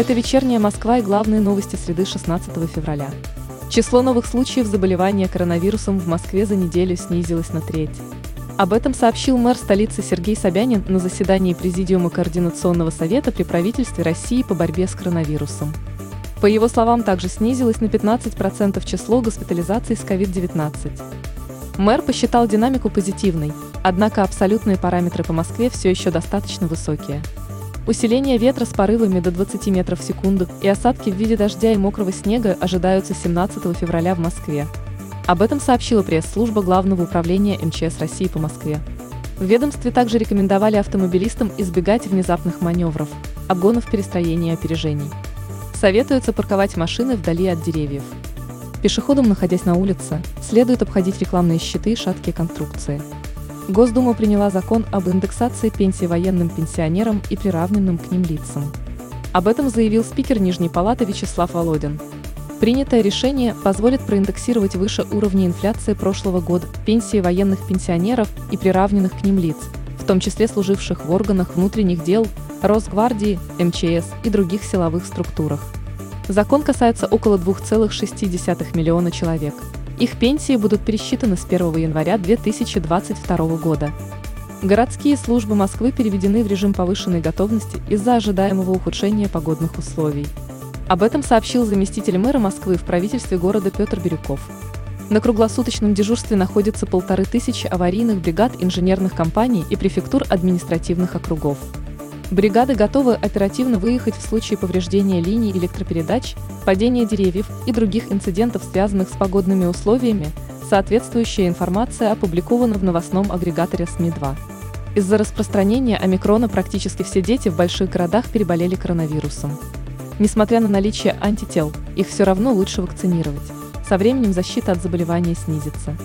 Это вечерняя Москва и главные новости среды 16 февраля. Число новых случаев заболевания коронавирусом в Москве за неделю снизилось на треть. Об этом сообщил мэр столицы Сергей Собянин на заседании Президиума Координационного совета при правительстве России по борьбе с коронавирусом. По его словам, также снизилось на 15% число госпитализаций с COVID-19. Мэр посчитал динамику позитивной, однако абсолютные параметры по Москве все еще достаточно высокие. Усиление ветра с порывами до 20 метров в секунду и осадки в виде дождя и мокрого снега ожидаются 17 февраля в Москве. Об этом сообщила пресс-служба Главного управления МЧС России по Москве. В ведомстве также рекомендовали автомобилистам избегать внезапных маневров, обгонов перестроения и опережений. Советуется парковать машины вдали от деревьев. Пешеходам, находясь на улице, следует обходить рекламные щиты и шаткие конструкции. Госдума приняла закон об индексации пенсий военным пенсионерам и приравненным к ним лицам. Об этом заявил спикер Нижней палаты Вячеслав Володин. Принятое решение позволит проиндексировать выше уровня инфляции прошлого года пенсии военных пенсионеров и приравненных к ним лиц, в том числе служивших в органах внутренних дел, Росгвардии, МЧС и других силовых структурах. Закон касается около 2,6 миллиона человек – их пенсии будут пересчитаны с 1 января 2022 года. Городские службы Москвы переведены в режим повышенной готовности из-за ожидаемого ухудшения погодных условий. Об этом сообщил заместитель мэра Москвы в правительстве города Петр Бирюков. На круглосуточном дежурстве находится полторы тысячи аварийных бригад инженерных компаний и префектур административных округов. Бригады готовы оперативно выехать в случае повреждения линий электропередач, падения деревьев и других инцидентов, связанных с погодными условиями. Соответствующая информация опубликована в новостном агрегаторе СМИ-2. Из-за распространения омикрона практически все дети в больших городах переболели коронавирусом. Несмотря на наличие антител, их все равно лучше вакцинировать. Со временем защита от заболевания снизится.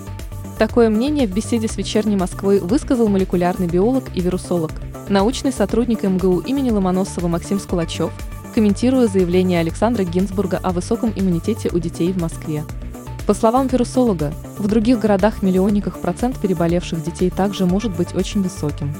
Такое мнение в беседе с «Вечерней Москвой» высказал молекулярный биолог и вирусолог, научный сотрудник МГУ имени Ломоносова Максим Скулачев, комментируя заявление Александра Гинзбурга о высоком иммунитете у детей в Москве. По словам вирусолога, в других городах-миллионниках процент переболевших детей также может быть очень высоким.